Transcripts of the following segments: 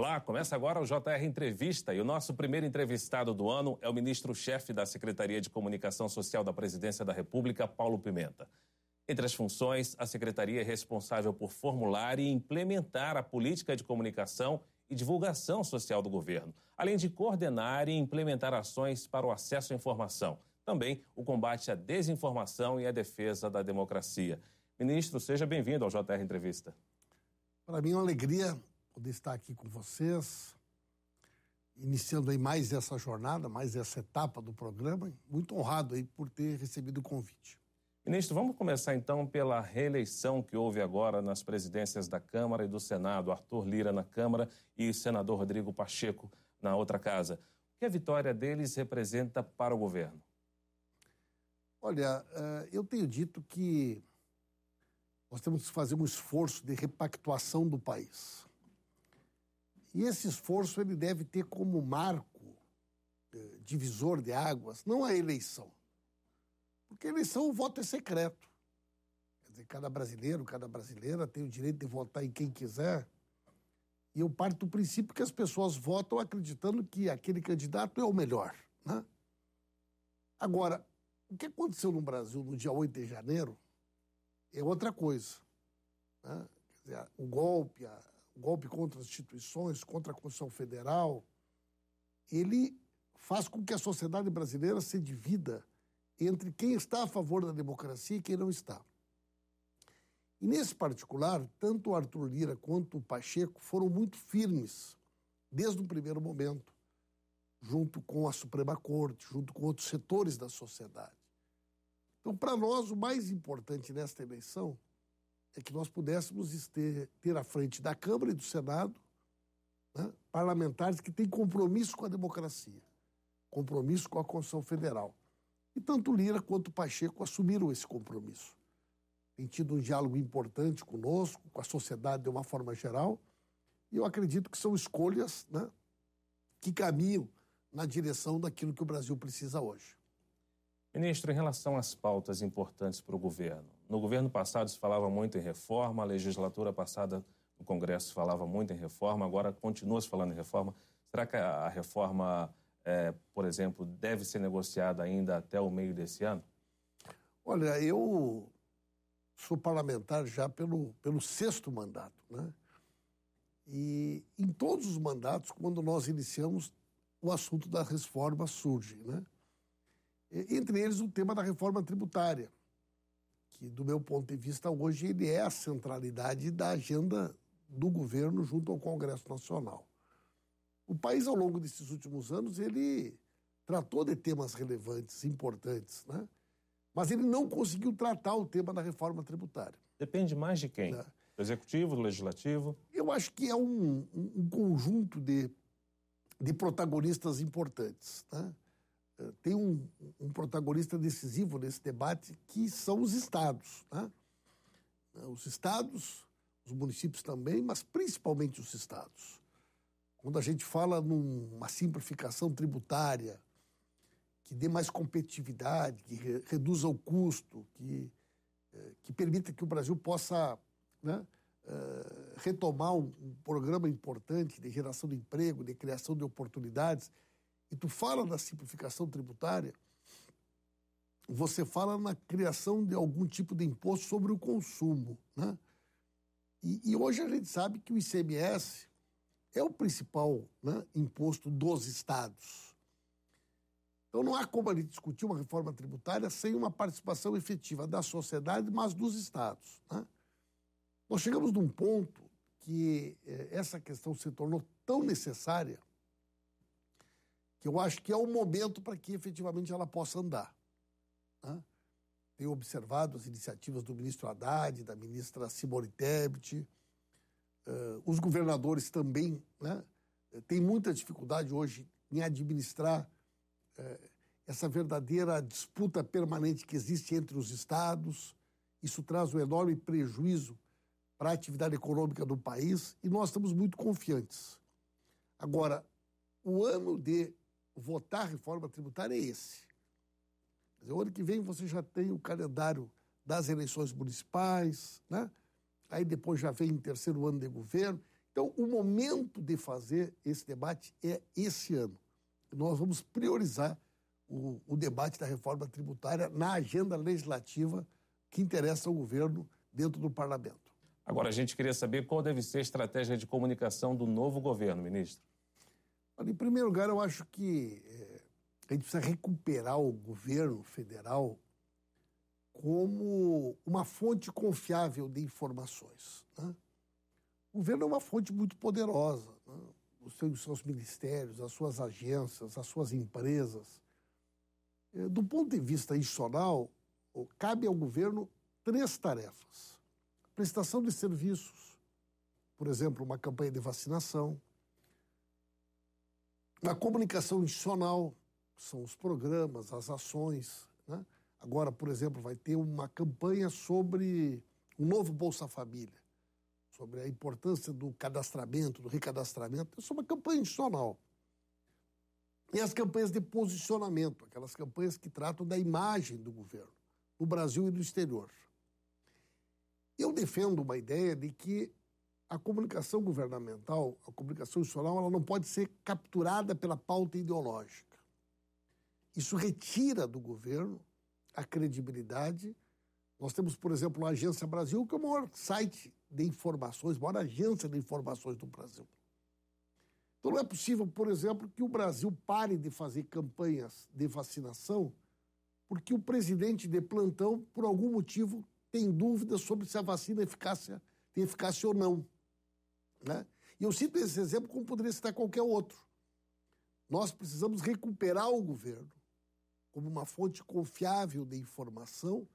Olá, começa agora o JR Entrevista e o nosso primeiro entrevistado do ano é o ministro-chefe da Secretaria de Comunicação Social da Presidência da República, Paulo Pimenta. Entre as funções, a secretaria é responsável por formular e implementar a política de comunicação e divulgação social do governo, além de coordenar e implementar ações para o acesso à informação. Também o combate à desinformação e a defesa da democracia. Ministro, seja bem-vindo ao JR Entrevista. Para mim é uma alegria poder estar aqui com vocês, iniciando aí mais essa jornada, mais essa etapa do programa. Muito honrado aí por ter recebido o convite. Ministro, vamos começar então pela reeleição que houve agora nas presidências da Câmara e do Senado. Arthur Lira na Câmara e o senador Rodrigo Pacheco na outra casa. O que a vitória deles representa para o governo? Olha, eh, eu tenho dito que nós temos que fazer um esforço de repactuação do país. E esse esforço ele deve ter como marco eh, divisor de águas não a eleição. Porque a eleição, o voto é secreto. Quer dizer, cada brasileiro, cada brasileira tem o direito de votar em quem quiser. E eu parto do princípio que as pessoas votam acreditando que aquele candidato é o melhor. Né? Agora, o que aconteceu no Brasil no dia 8 de janeiro é outra coisa. Né? Quer dizer, o golpe, a, golpe contra as instituições, contra a Constituição Federal, ele faz com que a sociedade brasileira se divida entre quem está a favor da democracia e quem não está. E nesse particular, tanto o Arthur Lira quanto o Pacheco foram muito firmes desde o primeiro momento, junto com a Suprema Corte, junto com outros setores da sociedade. Então, para nós, o mais importante nesta eleição é que nós pudéssemos ter, ter à frente da Câmara e do Senado né, parlamentares que têm compromisso com a democracia, compromisso com a Constituição Federal. E tanto Lira quanto Pacheco assumiram esse compromisso. Tem tido um diálogo importante conosco, com a sociedade de uma forma geral, e eu acredito que são escolhas né, que caminham na direção daquilo que o Brasil precisa hoje. Ministro, em relação às pautas importantes para o governo, no governo passado se falava muito em reforma, a legislatura passada no Congresso se falava muito em reforma, agora continua se falando em reforma. Será que a reforma, é, por exemplo, deve ser negociada ainda até o meio desse ano? Olha, eu sou parlamentar já pelo, pelo sexto mandato, né? E em todos os mandatos, quando nós iniciamos, o assunto da reforma surge, né? Entre eles, o tema da reforma tributária, que, do meu ponto de vista, hoje ele é a centralidade da agenda do governo junto ao Congresso Nacional. O país, ao longo desses últimos anos, ele tratou de temas relevantes, importantes, né? mas ele não conseguiu tratar o tema da reforma tributária. Depende mais de quem? Né? Do executivo, do legislativo? Eu acho que é um, um conjunto de, de protagonistas importantes. Né? Tem um, um, protagonista decisivo nesse debate, que são os estados. Né? Os estados, os municípios também, mas principalmente os estados. Quando a gente fala numa simplificação tributária, que dê mais competitividade, que re, reduza o custo, que, eh, que permita que o Brasil possa né, uh, retomar um programa importante de geração de emprego, de criação de oportunidades e tu fala da simplificação tributária, você fala na criação de algum tipo de imposto sobre o consumo. Né? E, e hoje a gente sabe que o ICMS é o principal né, imposto dos estados. Então não há como a gente discutir uma reforma tributária sem uma participação efetiva da sociedade, mas dos estados. Né? Nós chegamos num ponto que eh, essa questão se tornou tão necessária que eu acho que é o momento para que efetivamente ela possa andar. Né? Tenho observado as iniciativas do ministro Haddad, da ministra Simone Tebet, uh, os governadores também né, têm muita dificuldade hoje em administrar uh, essa verdadeira disputa permanente que existe entre os estados. Isso traz um enorme prejuízo para a atividade econômica do país e nós estamos muito confiantes. Agora, o ano de votar reforma tributária é esse. Dizer, o ano que vem você já tem o calendário das eleições municipais, né? aí depois já vem o terceiro ano de governo, Então, o momento de fazer esse debate é esse ano. Nós vamos priorizar o, o debate da reforma tributária na agenda legislativa que interessa ao governo dentro do parlamento. Agora, a gente queria saber qual deve ser a estratégia de comunicação do novo governo, ministro. Em primeiro lugar, eu acho que é, a gente precisa recuperar o governo federal como uma fonte confiável de informações. Né? O governo é uma fonte muito poderosa. Né? Os seus, seus ministérios, as suas agências, as suas empresas. É, do ponto de vista institucional, cabe ao governo três tarefas: prestação de serviços, por exemplo, uma campanha de vacinação, a comunicação institucional, são os programas, as ações. Né? Agora, por exemplo, vai ter uma campanha sobre o novo Bolsa Família, sobre a importância do cadastramento, do recadastramento. Isso é uma campanha institucional. E as campanhas de posicionamento, aquelas campanhas que tratam da imagem do governo, no Brasil e no exterior. Eu defendo uma ideia de que a comunicação governamental, a comunicação institucional, ela não pode ser capturada pela pauta ideológica. Isso retira do governo a credibilidade. Nós temos, por exemplo, a Agência Brasil, que é o maior site de informações, a maior agência de informações do Brasil. Então não é possível, por exemplo, que o Brasil pare de fazer campanhas de vacinação porque o presidente de plantão, por algum motivo, tem dúvidas sobre se a vacina é eficácia, tem eficácia ou não. Né? E eu cito esse exemplo como poderia citar qualquer outro. Nós precisamos recuperar o governo como uma fonte confiável de informação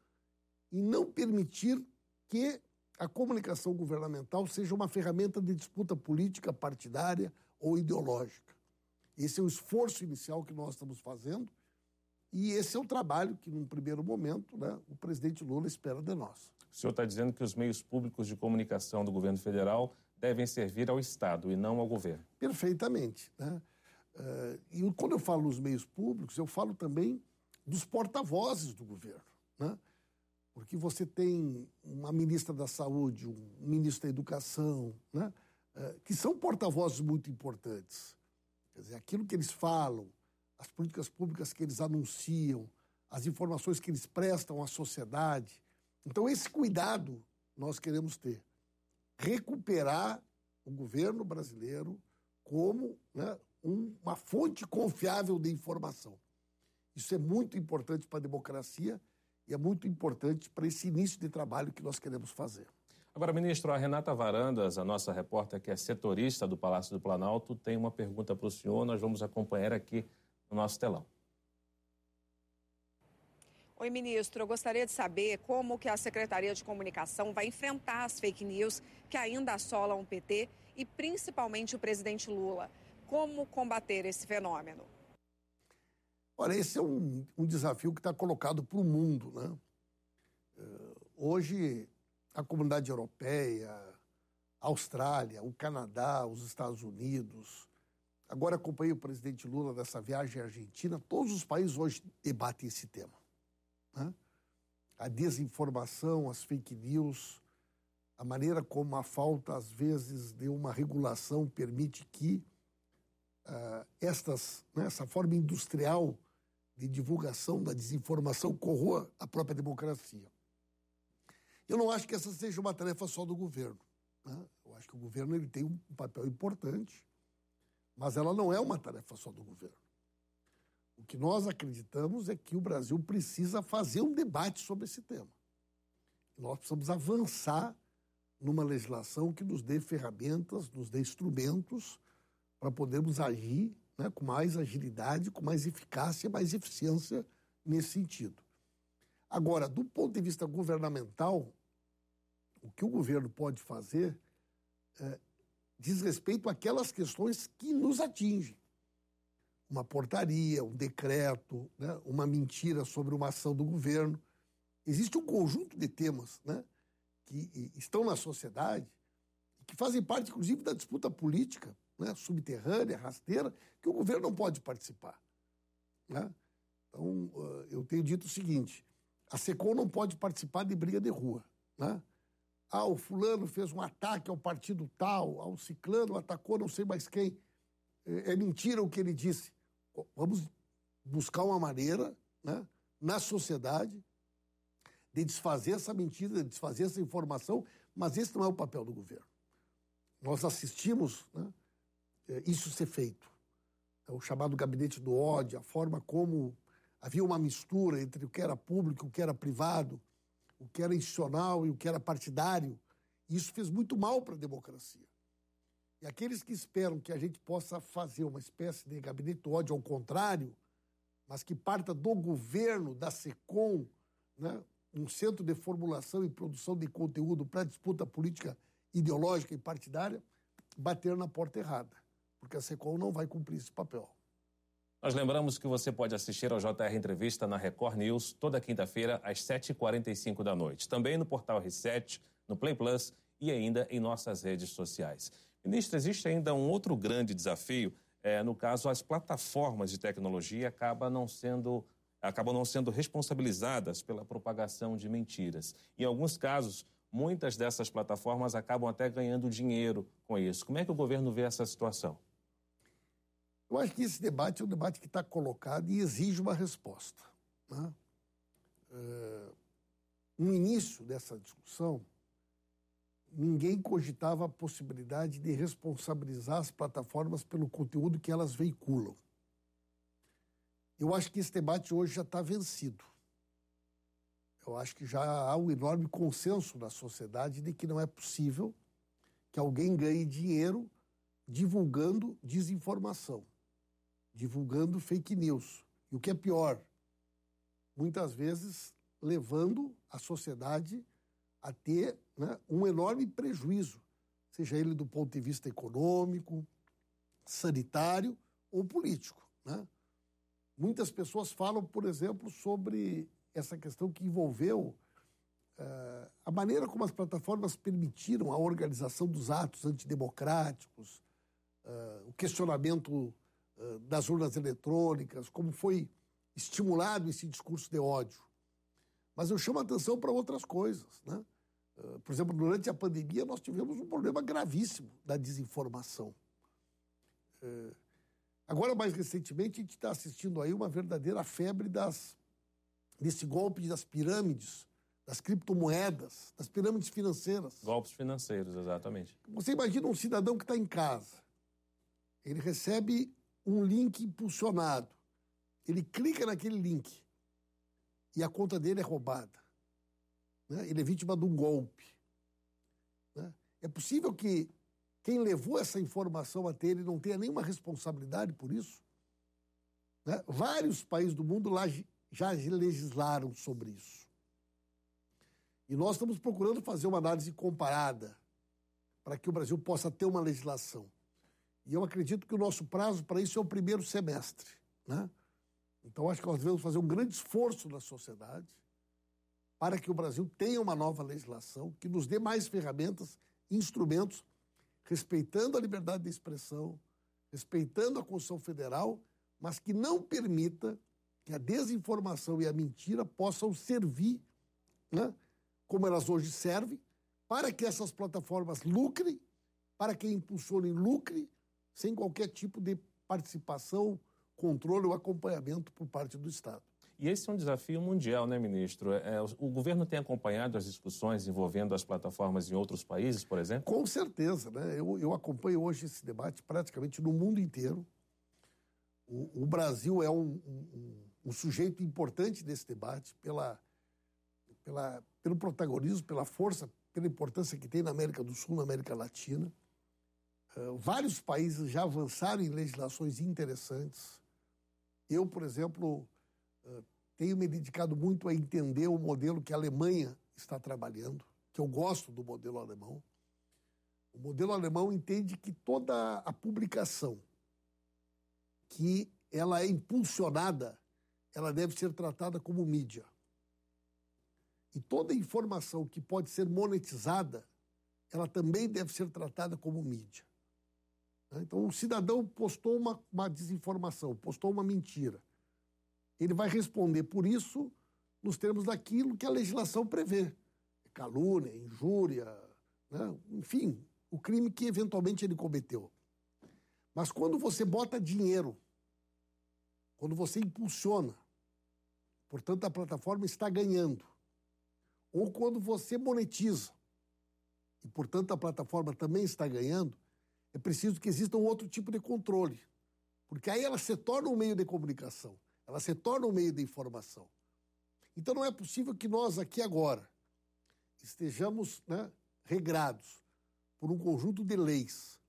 e não permitir que a comunicação governamental seja uma ferramenta de disputa política, partidária ou ideológica. Esse é o esforço inicial que nós estamos fazendo e esse é o trabalho que, num primeiro momento, né, o presidente Lula espera de nós. O senhor está dizendo que os meios públicos de comunicação do governo federal devem servir ao Estado e não ao governo. Perfeitamente. Né? Uh, e quando eu falo nos meios públicos, eu falo também dos porta-vozes do governo. Né? Porque você tem uma ministra da Saúde, um ministro da Educação, né? Uh, que são porta-vozes muito importantes. Quer dizer, aquilo que eles falam, as políticas públicas que eles anunciam, as informações que eles prestam à sociedade. Então, esse cuidado nós queremos ter recuperar o governo brasileiro como né, uma fonte confiável de informação. Isso é muito importante para a democracia e é muito importante para esse início de trabalho que nós queremos fazer. Agora, ministro, a Renata Varandas, a nossa repórter que é setorista do Palácio do Planalto, tem uma pergunta para o senhor. Nós vamos acompanhar aqui no nosso telão. Oi, ministro. Eu gostaria de saber como que a Secretaria de Comunicação vai enfrentar as fake news que ainda assolam o PT e principalmente o presidente Lula. Como combater esse fenômeno? Olha, esse é um, um desafio que está colocado para o mundo. Né? Uh, hoje, a comunidade europeia, a Austrália, o Canadá, os Estados Unidos, agora acompanhei o presidente Lula nessa viagem à Argentina, todos os países hoje debatem esse tema. Né? A desinformação, as fake news, a maneira como a falta, às vezes, de uma regulação permite que uh, estas, né, essa forma industrial de divulgação da desinformação corroa a própria democracia. Eu não acho que essa seja uma tarefa só do governo. Né? Eu acho que o governo ele tem um papel importante, mas ela não é uma tarefa só do governo. O que nós acreditamos é que o Brasil precisa fazer um debate sobre esse tema. Nós precisamos avançar numa legislação que nos dê ferramentas, nos dê instrumentos para podermos agir né, com mais agilidade, com mais eficácia, mais eficiência nesse sentido. Agora, do ponto de vista governamental, o que o governo pode fazer é, diz respeito àquelas questões que nos atingem uma portaria, um decreto, né, uma mentira sobre uma ação do governo. Existe um conjunto de temas né, que estão na sociedade que fazem parte, inclusive, da disputa política né, subterrânea, rasteira, que o governo não pode participar. Né? Então, eu tenho dito o seguinte: a SECOM não pode participar de briga de rua. Né? Ah, o fulano fez um ataque ao partido tal, ao ciclano atacou não sei mais quem. É, é mentira o que ele disse. Vamos buscar uma maneira né, na sociedade de desfazer essa mentira, de desfazer essa informação, mas esse não é o papel do governo. Nós assistimos né, é, isso ser feito. É o chamado gabinete do ódio, a forma como havia uma mistura entre o que era público e o que era privado, o que era institucional e o que era partidário. Isso fez muito mal para a democracia. E aqueles que esperam que a gente possa fazer uma espécie de gabinete do ódio ao contrário, mas que parta do governo, da SECOM, né, um centro de formulação e produção de conteúdo para disputa política ideológica e partidária, bater na porta errada, porque a SECOM não vai cumprir esse papel. Nós lembramos que você pode assistir ao JR Entrevista na Record News toda quinta-feira às 7h45 da noite. Também no portal R7, no Play Plus e ainda em nossas redes sociais. Ministro, existe ainda um outro grande desafio. É, no caso, as plataformas de tecnologia acabam não sendo acabam não sendo responsabilizadas pela propagação de mentiras. Em alguns casos, muitas dessas plataformas acabam até ganhando dinheiro com isso. Como é que o governo vê essa situação? Eu acho que esse debate é um debate que está colocado e exige uma resposta. Né? É, no início dessa discussão, ninguém cogitava a possibilidade de responsabilizar as plataformas pelo conteúdo que elas veiculam. Eu acho que esse debate hoje já está vencido. Eu acho que já há um enorme consenso na sociedade de que não é possível que alguém ganhe dinheiro divulgando desinformação, divulgando fake news. E o que é pior, muitas vezes levando a sociedade a ter né, um enorme prejuízo, seja ele do ponto de vista econômico, sanitário ou político. Né? Muitas pessoas falam, por exemplo, sobre essa questão que envolveu uh, a maneira como as plataformas permitiram a organização dos atos antidemocráticos, uh, o questionamento uh, das urnas eletrônicas, como foi estimulado esse discurso de ódio. Mas eu chamo a atenção para outras coisas. Né? Por exemplo, durante a pandemia, nós tivemos um problema gravíssimo da desinformação. Agora, mais recentemente, a gente está assistindo aí uma verdadeira febre das, desse golpe das pirâmides, das criptomoedas, das pirâmides financeiras. Golpes financeiros, exatamente. Você imagina um cidadão que está em casa, ele recebe um link impulsionado, ele clica naquele link e a conta dele é roubada. Né? Ele é vítima de um golpe. Né? É possível que quem levou essa informação até ele não tenha nenhuma responsabilidade por isso. Né? Vários países do mundo lá já legislaram sobre isso. E nós estamos procurando fazer uma análise comparada para que o Brasil possa ter uma legislação. E eu acredito que o nosso prazo para isso é o primeiro semestre. Né? Então, acho que nós devemos fazer um grande esforço na sociedade para que o Brasil tenha uma nova legislação que nos dê mais ferramentas, instrumentos respeitando a liberdade de expressão, respeitando a Constituição Federal, mas que não permita que a desinformação e a mentira possam servir, né, como elas hoje servem, para que essas plataformas lucrem, para que impulsionem lucre, sem qualquer tipo de participação, controle ou acompanhamento por parte do Estado. E esse é um desafio mundial, né, ministro? É, o governo tem acompanhado as discussões envolvendo as plataformas em outros países, por exemplo? Com certeza, né? Eu, eu acompanho hoje esse debate praticamente no mundo inteiro. O, o Brasil é um, um, um, sujeito importante desse debate pela, pela, pelo protagonismo, pela força, pela importância que tem na América do Sul, na América Latina. Uh, vários países já avançaram em legislações interessantes. Eu, por exemplo, tenho me dedicado muito a entender o modelo que a Alemanha está trabalhando, que eu gosto do modelo alemão. O modelo alemão entende que toda a publicação que ela é impulsionada, ela deve ser tratada como mídia. E toda informação que pode ser monetizada, ela também deve ser tratada como mídia. Então, o cidadão postou uma, uma desinformação, postou uma mentira ele vai responder por isso nos termos daquilo que a legislação prevê. calúnia, injúria, né? enfim, o crime que eventualmente ele cometeu. Mas quando você bota dinheiro, quando você impulsiona, portanto a plataforma está ganhando, ou quando você monetiza, e portanto a plataforma também está ganhando, é preciso que exista um outro tipo de controle. Porque aí ela se torna um meio de comunicação, ela se torna um meio de informação. Então não é possível que nós aqui agora estejamos né, regrados por um conjunto de leis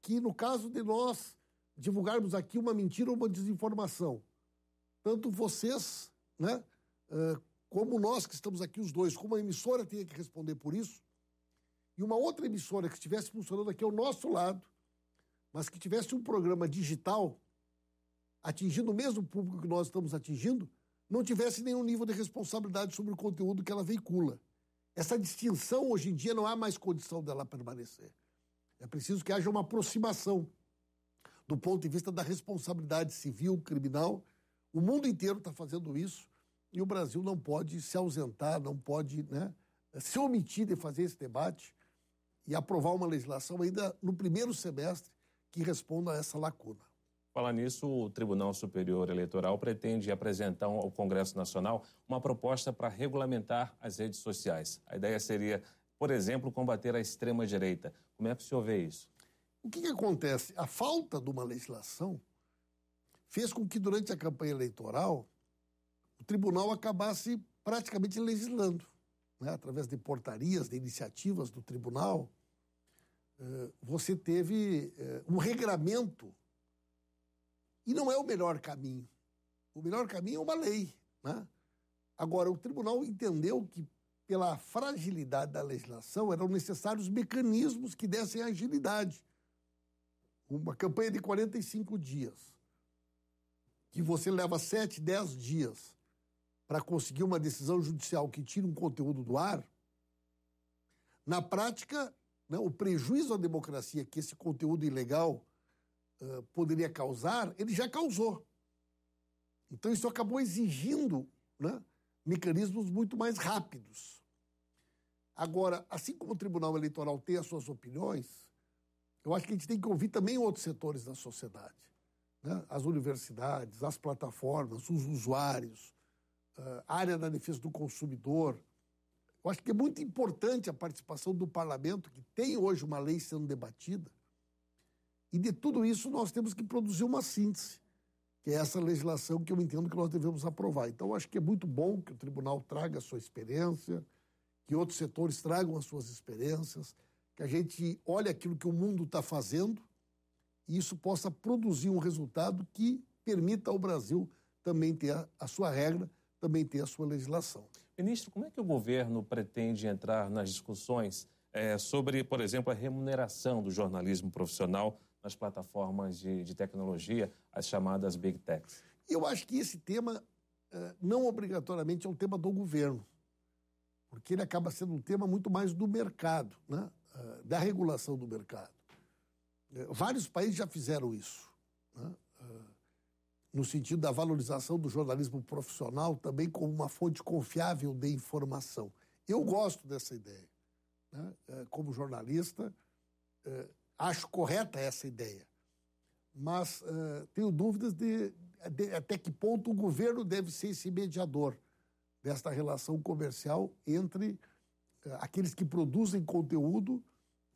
que, no caso de nós divulgarmos aqui uma mentira ou uma desinformação, tanto vocês, né, como nós que estamos aqui os dois, como a emissora tenha que responder por isso, e uma outra emissora que estivesse funcionando aqui ao nosso lado, mas que tivesse um programa digital atingindo o mesmo público que nós estamos atingindo, não tivesse nenhum nível de responsabilidade sobre o conteúdo que ela veicula. Essa distinção, hoje em dia, não há mais condição dela permanecer. É preciso que haja uma aproximação do ponto de vista da responsabilidade civil, criminal. O mundo inteiro está fazendo isso e o Brasil não pode se ausentar, não pode né, se omitir de fazer esse debate e aprovar uma legislação ainda no primeiro semestre que responda a essa lacuna. Falar nisso, o Tribunal Superior Eleitoral pretende apresentar ao Congresso Nacional uma proposta para regulamentar as redes sociais. A ideia seria, por exemplo, combater a extrema-direita. Como é que o senhor vê isso? O que, que acontece? A falta de uma legislação fez com que, durante a campanha eleitoral, o tribunal acabasse praticamente legislando, né? através de portarias, de iniciativas do tribunal, eh, você teve eh, um regramento. E não é o melhor caminho. O melhor caminho é uma lei. Né? Agora, o tribunal entendeu que, pela fragilidade da legislação, eram necessários mecanismos que dessem agilidade. Uma campanha de 45 dias, que você leva 7, 10 dias para conseguir uma decisão judicial que tire um conteúdo do ar, na prática né, o prejuízo à democracia que esse conteúdo ilegal poderia causar, ele já causou. Então isso acabou exigindo né, mecanismos muito mais rápidos. Agora, assim como o Tribunal Eleitoral tem as suas opiniões, eu acho que a gente tem que ouvir também outros setores da sociedade. Né? As universidades, as plataformas, os usuários, a área da defesa do consumidor, eu acho que é muito importante a participação do parlamento, que tem hoje uma lei sendo debatida. E de tudo isso nós temos que produzir uma síntese, que é essa legislação que eu entendo que nós devemos aprovar. Então, acho que é muito bom que o tribunal traga a sua experiência, que outros setores tragam as suas experiências, que a gente olhe aquilo que o mundo está fazendo e isso possa produzir um resultado que permita ao Brasil também ter a, a sua regra, também ter a sua legislação. Ministro, como é que o governo pretende entrar nas discussões é, sobre, por exemplo, a remuneração do jornalismo profissional nas plataformas de, de tecnologia, as chamadas Big Techs? Eu acho que esse tema é, não obrigatoriamente é um tema do governo, porque ele acaba sendo um tema muito mais do mercado, né? É, da regulação do mercado. É, vários países já fizeram isso. Né? no sentido da valorização do jornalismo profissional também como uma fonte confiável de informação. Eu gosto dessa ideia. Né? Como jornalista, acho correta essa ideia. Mas é, tenho dúvidas de, de até que ponto o governo deve ser esse mediador desta relação comercial entre aqueles que produzem conteúdo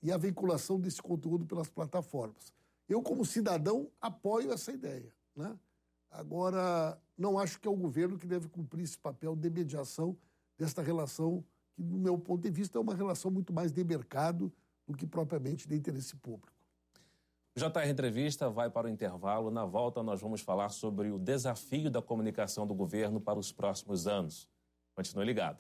e a veiculação desse conteúdo pelas plataformas. Eu, como cidadão, apoio essa ideia. Né? Agora, não acho que é o governo que deve cumprir esse papel de mediação desta relação, que, do meu ponto de vista, é uma relação muito mais de mercado do que propriamente de interesse público. JR Entrevista vai para o intervalo. Na volta, nós vamos falar sobre o desafio da comunicação do governo para os próximos anos. Continue ligado.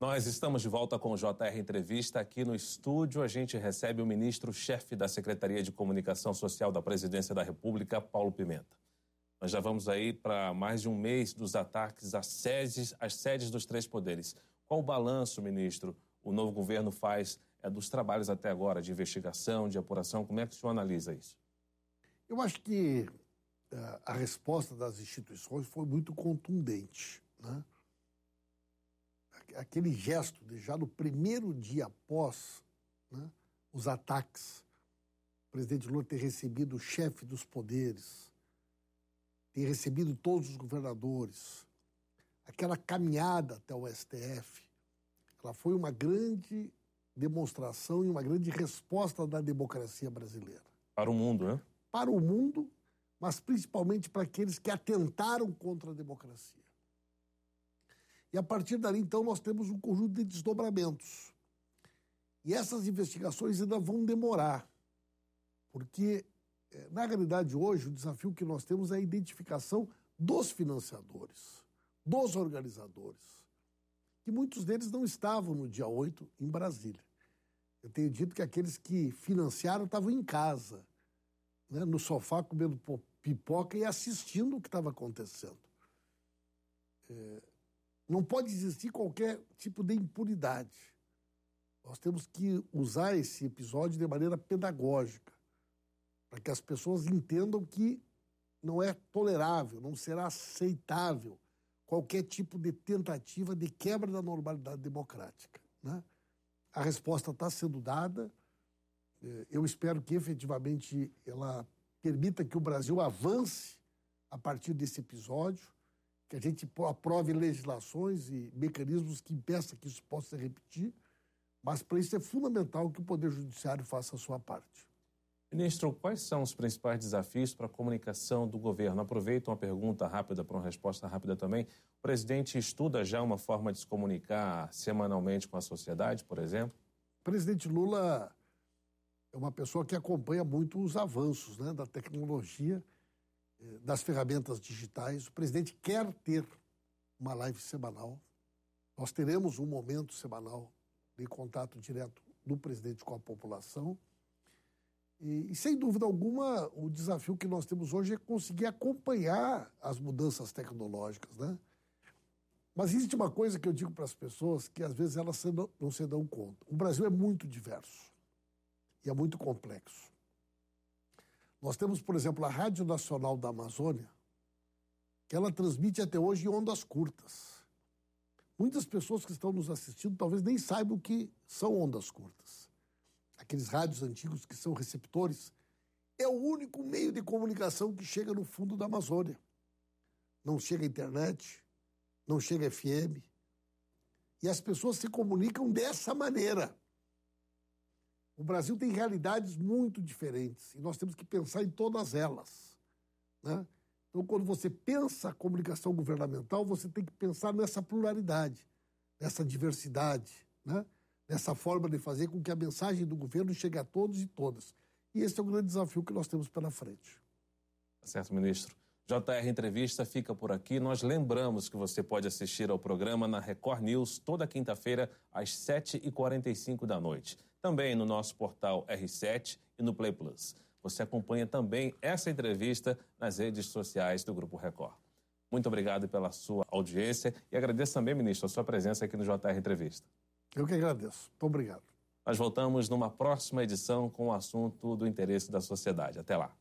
Nós estamos de volta com o JR Entrevista. Aqui no estúdio, a gente recebe o ministro-chefe da Secretaria de Comunicação Social da Presidência da República, Paulo Pimenta. Nós já vamos aí para mais de um mês dos ataques às sedes, às sedes dos três poderes. Qual o balanço, ministro, o novo governo faz é, dos trabalhos até agora, de investigação, de apuração? Como é que o senhor analisa isso? Eu acho que uh, a resposta das instituições foi muito contundente. Né? aquele gesto de já no primeiro dia após né, os ataques, o presidente Lula ter recebido o chefe dos poderes, ter recebido todos os governadores, aquela caminhada até o STF, ela foi uma grande demonstração e uma grande resposta da democracia brasileira. Para o mundo, né? Para o mundo, mas principalmente para aqueles que atentaram contra a democracia. E a partir dali, então, nós temos um conjunto de desdobramentos. E essas investigações ainda vão demorar, porque, eh, na realidade, hoje, o desafio que nós temos é a identificação dos financiadores, dos organizadores, que muitos deles não estavam no dia 8 em Brasília. Eu tenho dito que aqueles que financiaram estavam em casa, né, no sofá, comendo pipoca e assistindo o que estava acontecendo. É, não pode existir qualquer tipo de impunidade. Nós temos que usar esse episódio de maneira pedagógica, para que as pessoas entendam que não é tolerável, não será aceitável qualquer tipo de tentativa de quebra da normalidade democrática. Né? A resposta está sendo dada. É, eu espero que efetivamente ela permita que o Brasil avance a partir desse episódio, que a gente aprove legislações e mecanismos que impeçam que isso possa se repetir, mas para isso é fundamental que o Poder Judiciário faça a sua parte. Ministro, quais são os principais desafios para a comunicação do governo? Aproveito uma pergunta rápida para uma resposta rápida também. O presidente estuda já uma forma de se comunicar semanalmente com a sociedade, por exemplo? O presidente Lula é uma pessoa que acompanha muito os avanços né, da tecnologia, eh, das ferramentas digitais. O presidente quer ter uma live semanal. Nós teremos um momento semanal de contato direto do presidente com a população. E, e, sem dúvida alguma, o desafio que nós temos hoje é conseguir acompanhar as mudanças tecnológicas, né? Mas existe uma coisa que eu digo para as pessoas que às vezes elas não se dão conta. O Brasil é muito diverso e é muito complexo. Nós temos, por exemplo, a Rádio Nacional da Amazônia, que ela transmite até hoje em ondas curtas. Muitas pessoas que estão nos assistindo talvez nem saibam o que são ondas curtas aqueles rádios antigos que são receptores, é o único meio de comunicação que chega no fundo da Amazônia. Não chega internet, não chega FM. E as pessoas se comunicam dessa maneira. O Brasil tem realidades muito diferentes e nós temos que pensar em todas elas. Né? Então, quando você pensa a comunicação governamental, você tem que pensar nessa pluralidade, nessa diversidade. Né? Dessa forma de fazer com que a mensagem do governo chegue a todos e todas. E esse é o grande desafio que nós temos pela frente. Tá certo, ministro. JR Entrevista fica por aqui. Nós lembramos que você pode assistir ao programa na Record News toda quinta-feira, às 7h45 da noite. Também no nosso portal R7 e no Play Plus. Você acompanha também essa entrevista nas redes sociais do Grupo Record. Muito obrigado pela sua audiência e agradeço também, ministro, a sua presença aqui no JR Entrevista. Eu que agradeço. Muito obrigado. Nós voltamos numa próxima edição com o assunto do interesse da sociedade. Até lá.